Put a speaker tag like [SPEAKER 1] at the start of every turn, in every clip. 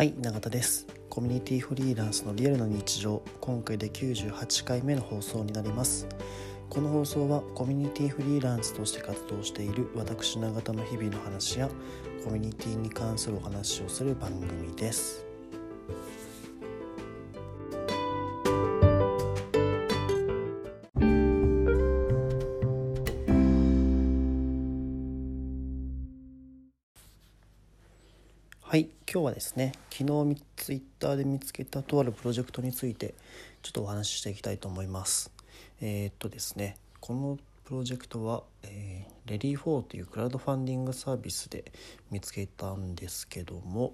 [SPEAKER 1] はい永田です。コミュニティフリーランスのリアルな日常。今回で98回目の放送になります。この放送はコミュニティフリーランスとして活動している私永田の日々の話やコミュニティに関するお話をする番組です。今日はですね昨日ツイッターで見つけたとあるプロジェクトについてちょっとお話ししていきたいと思いますえー、っとですねこのプロジェクトは、えー、レディー4というクラウドファンディングサービスで見つけたんですけども、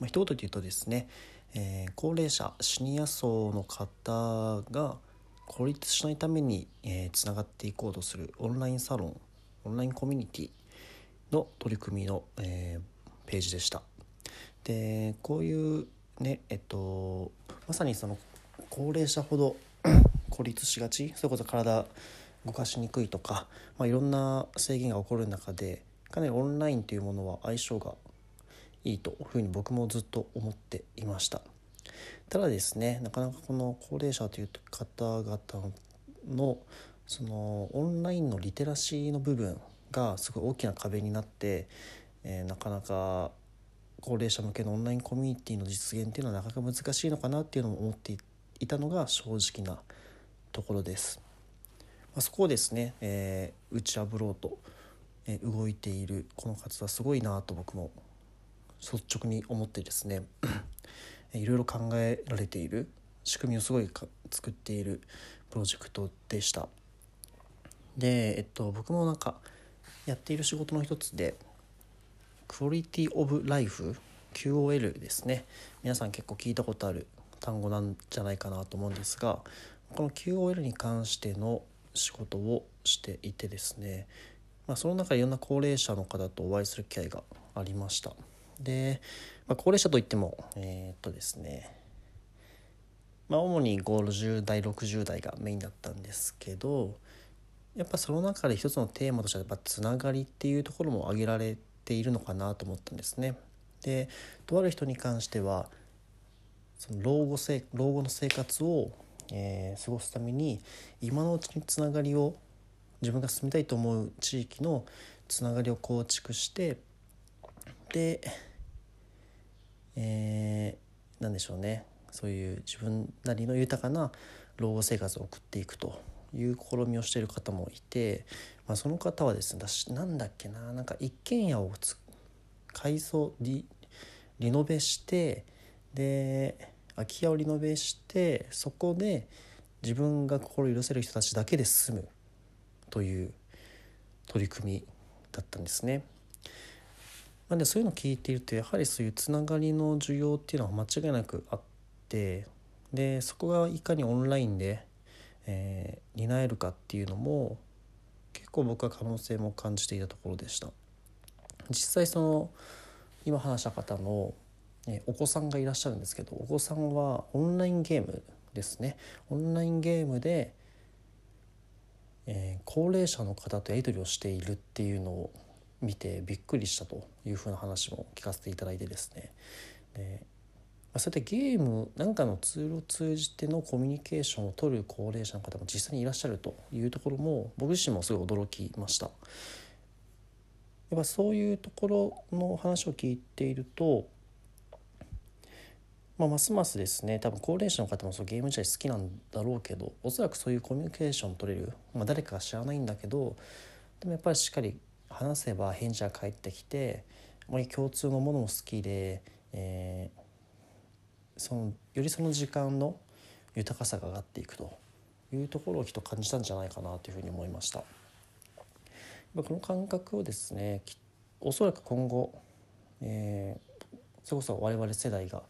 [SPEAKER 1] まあ、一言で言うとですね、えー、高齢者シニア層の方が孤立しないためにつな、えー、がっていこうとするオンラインサロンオンラインコミュニティの取り組みの、えー、ページでした。でこういうねえっとまさにその高齢者ほど 孤立しがちそれこそ体動かしにくいとか、まあ、いろんな制限が起こる中でかなりオンラインというものは相性がいいというふうに僕もずっと思っていました。ただですねなかなかこの高齢者という方々のそのオンラインのリテラシーの部分がすごい大きな壁になって、えー、なかなか高齢者向けのオンラインコミュニティの実現っていうのはなかなか難しいのかなっていうのも思っていたのが正直なところです。まあ、そこをですね、えー、打ち破ろうと、えー、動いているこの活動はすごいなと僕も率直に思ってですねいろいろ考えられている仕組みをすごい作っているプロジェクトでした。で、えっと、僕もなんかやっている仕事の一つでクオリティオブライフ QOL ですね。皆さん結構聞いたことある単語なんじゃないかなと思うんですがこの QOL に関しての仕事をしていてですね、まあ、その中でいろんな高齢者の方とお会いする機会がありました。で、まあ、高齢者といってもえー、っとですねまあ主に50代60代がメインだったんですけどやっぱその中で一つのテーマとしてはやっぱつながりっていうところも挙げられてているのかなと思ったんですね。でとある人に関してはその老後せ老後の生活を、えー、過ごすために今のうちにつながりを自分が住みたいと思う地域のつながりを構築してで、えー、何でしょうねそういう自分なりの豊かな老後生活を送っていくという試みをしている方もいて、まあ、その方はですねなんだっけななんか一軒家を改装リリノベしてで空き家をリノベしてそこで自分が心許せる人たちだけで住むという取り組みだったんですね。なんでそういうのを聞いているとやはりそういうつながりの需要っていうのは間違いなくあってでそこがいかにオンラインでえー、担えるかっていうのも結構僕は可能性も感じていたところでした。実際その今話した方の、え、お子さんがいらっしゃるんですけどお子さんはオンラインゲームですね。オンラインゲームで、えー、高齢者の方とやり取りをしているっていうのを見てびっくりしたというふうな話も聞かせていただいてですね。でそうやってゲームなんかのツールを通じてのコミュニケーションを取る高齢者の方も実際にいらっしゃるというところも僕自身もすごい驚きました。やっぱそういうところの話を聞いていると、まあ、ますますですね多分高齢者の方もそうゲーム自体好きなんだろうけどおそらくそういうコミュニケーション取れる、まあ、誰かが知らないんだけどでもやっぱりしっかり話せば返事が返ってきて共通のものも好きで、えー、そのよりその時間の豊かさが上がっていくというところをきっと感じたんじゃないかなというふうに思いました。この感覚をですねおそらく今後、えー、それこそ我々世代が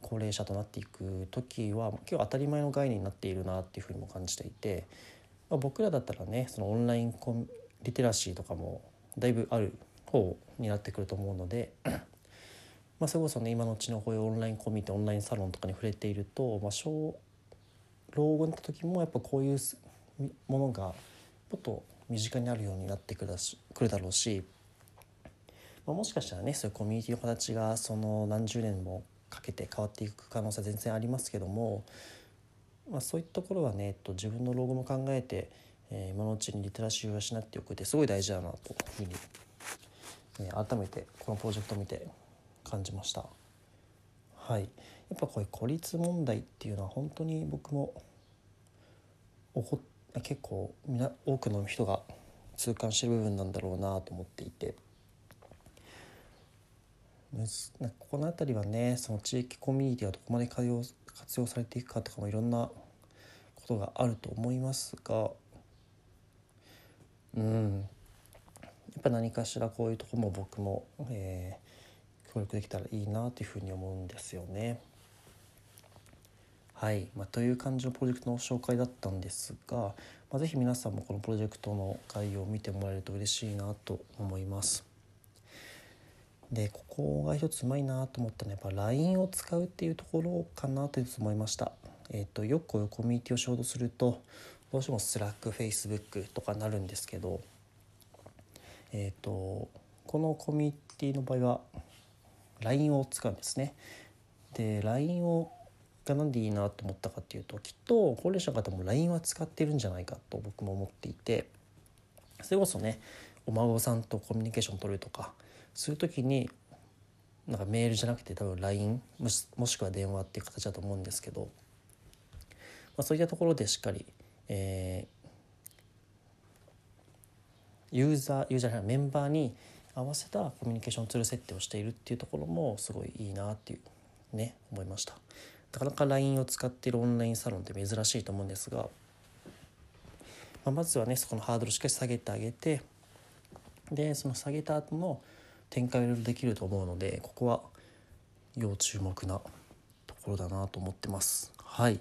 [SPEAKER 1] 高齢者となっていく時は結構当たり前の概念になっているなっていうふうにも感じていて、まあ、僕らだったらねそのオンラインコンリテラシーとかもだいぶある方になってくると思うのでまあ、それこそね今のうちのこういうオンラインコミュニティオンラインサロンとかに触れていると、まあ、小老後になった時もやっぱこういうものがもっと身近になるようになってくるくるだろうし、まあ、もしかしたらねそういうコミュニティの形がその何十年もかけて変わっていく可能性は全然ありますけども、まあ、そういったところはね、えっと、自分の老後も考えて、えー、今のうちにリテラシーを養っておくってすごい大事だなというふうに、えー、改めてこのプロジェクトを見て感じました。はい、やっぱこういう孤立問題っていうのは本当に僕も結構み多くの人が痛感してる部分なんだろうなと思っていて。ここの辺りはねその地域コミュニティがどこまで活用活用されていくかとかもいろんなことがあると思いますが。うん。やっぱ何かしらこういうとこも僕も、えー、協力できたらいいなというふうに思うんですよね。はい、まあ、という感じのプロジェクトの紹介だったんですが、まあ、ぜひ皆さんもこのプロジェクトの概要を見てもらえると嬉しいなと思います。でここが一つうまいなと思ったのはやっぱ LINE を使うっていうところかなと思いました。えーと、よくこういうコミュニティを仕事するとどうしても Slack、Facebook とかなるんですけど、えーとこのコミュニティの場合は LINE を使うんですね。で LINE をが何でいいなと思ったかっていうときっと高齢者の方も LINE は使ってるんじゃないかと僕も思っていてそれこそねお孫さんとコミュニケーション取るとかそういう時になんかメールじゃなくて多分 LINE もしもしくは電話っていう形だと思うんですけど、まあ、そういったところでしっかり、えー、ユーザーユーザーじゃないメンバーに合わせたコミュニケーションツール設定をしているっていうところもすごいいいなっていうね思いました。なかなか LINE を使っているオンラインサロンって珍しいと思うんですが、まあ、まずはねそこのハードルをしっかり下げてあげてでその下げた後の展開をいろいろできると思うのでここは要注目なところだなと思ってます。はいっ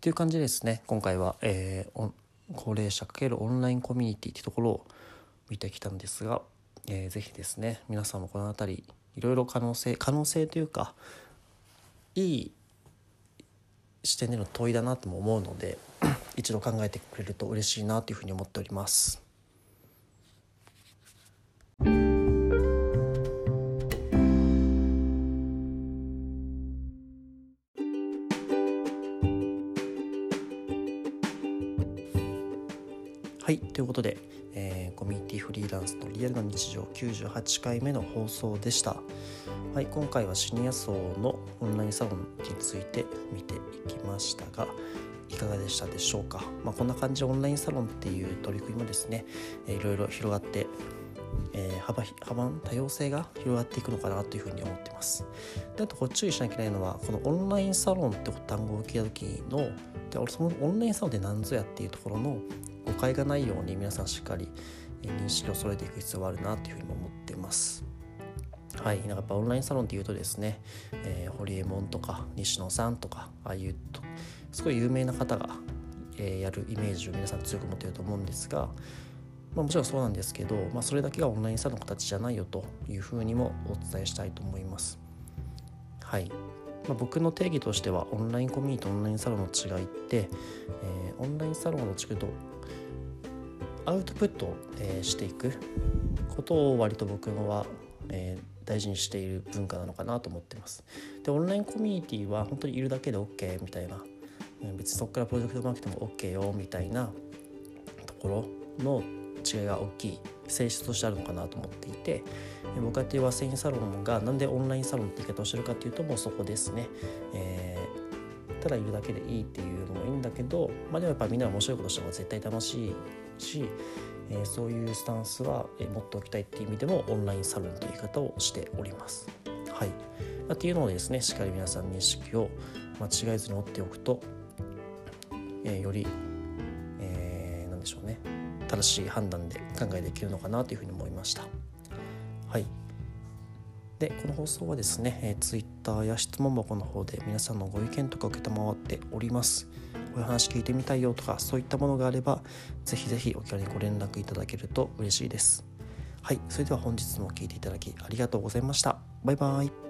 [SPEAKER 1] ていう感じですね今回は、えー、高齢者×オンラインコミュニティってところを見てきたんですが、えー、ぜひですね皆さんもこの辺りいろいろ可能性可能性というかいい視点での問いだなとも思うので 一度考えてくれると嬉しいなというふうに思っております。はいということで、ミュニティフリーランスのリアルな日常98回目の放送でした。はい、今回はシニア層のオンラインサロンについて見ていきましたがいかがでしたでしょうか、まあ、こんな感じでオンラインサロンっていう取り組みもですね、えー、いろいろ広がって、えー、幅幅多様性が広がっていくのかなというふうに思ってます。であとこう注意しなきゃいけないのはこのオンラインサロンって単語を聞いた時のでそのオンラインサロンって何ぞやっていうところの誤解がないように皆さんしっかり認識を揃えていく必要があるなというふうに思ってます。はい、なんかやっぱオンラインサロンっていうとですね、えー、ホリエモンとか西野さんとかああいうとすごい有名な方が、えー、やるイメージを皆さん強く持ってると思うんですが、まあ、もちろんそうなんですけど、まあ、それだけがオンラインサロンの形じゃないよというふうにもお伝えしたいと思います。はい。まあ、僕の定義としてはオンラインコミュニティとオンラインサロンの違いって、えー、オンラインサロンの違いとアウトプットを、えー、していくことを割と僕は、えー、大事にしている文化なのかなと思ってます。でオンラインコミュニティは本当にいるだけで OK みたいな別にそこからプロジェクトマーケティングも OK よみたいなところの違いが大きい性質としてあるのかなと思っていて僕がやっているワセインサロンがなんでオンラインサロンって言い方をしてるかっていうともうそこですね、えー、ただいるだけでいいっていうのもいいんだけど、まあ、でもやっぱみんな面白いことした方が絶対楽しいしえー、そういうスタンスは、持っておきたいっていう意味でもオンラインサロンという言い方をしております。はい、まあ、っていうのをですねしっかり皆さん認識を間違えずに持っておくと、えー、より、えー、何でしょうね正しい判断で考えできるのかなというふうに思いました。はいでこの放送はですね、えー、Twitter や質問箱の方で皆さんのご意見とか承っております。こういう話聞いてみたいよとかそういったものがあればぜひぜひお気軽にご連絡いただけると嬉しいです。はいそれでは本日も聴いていただきありがとうございました。バイバイ。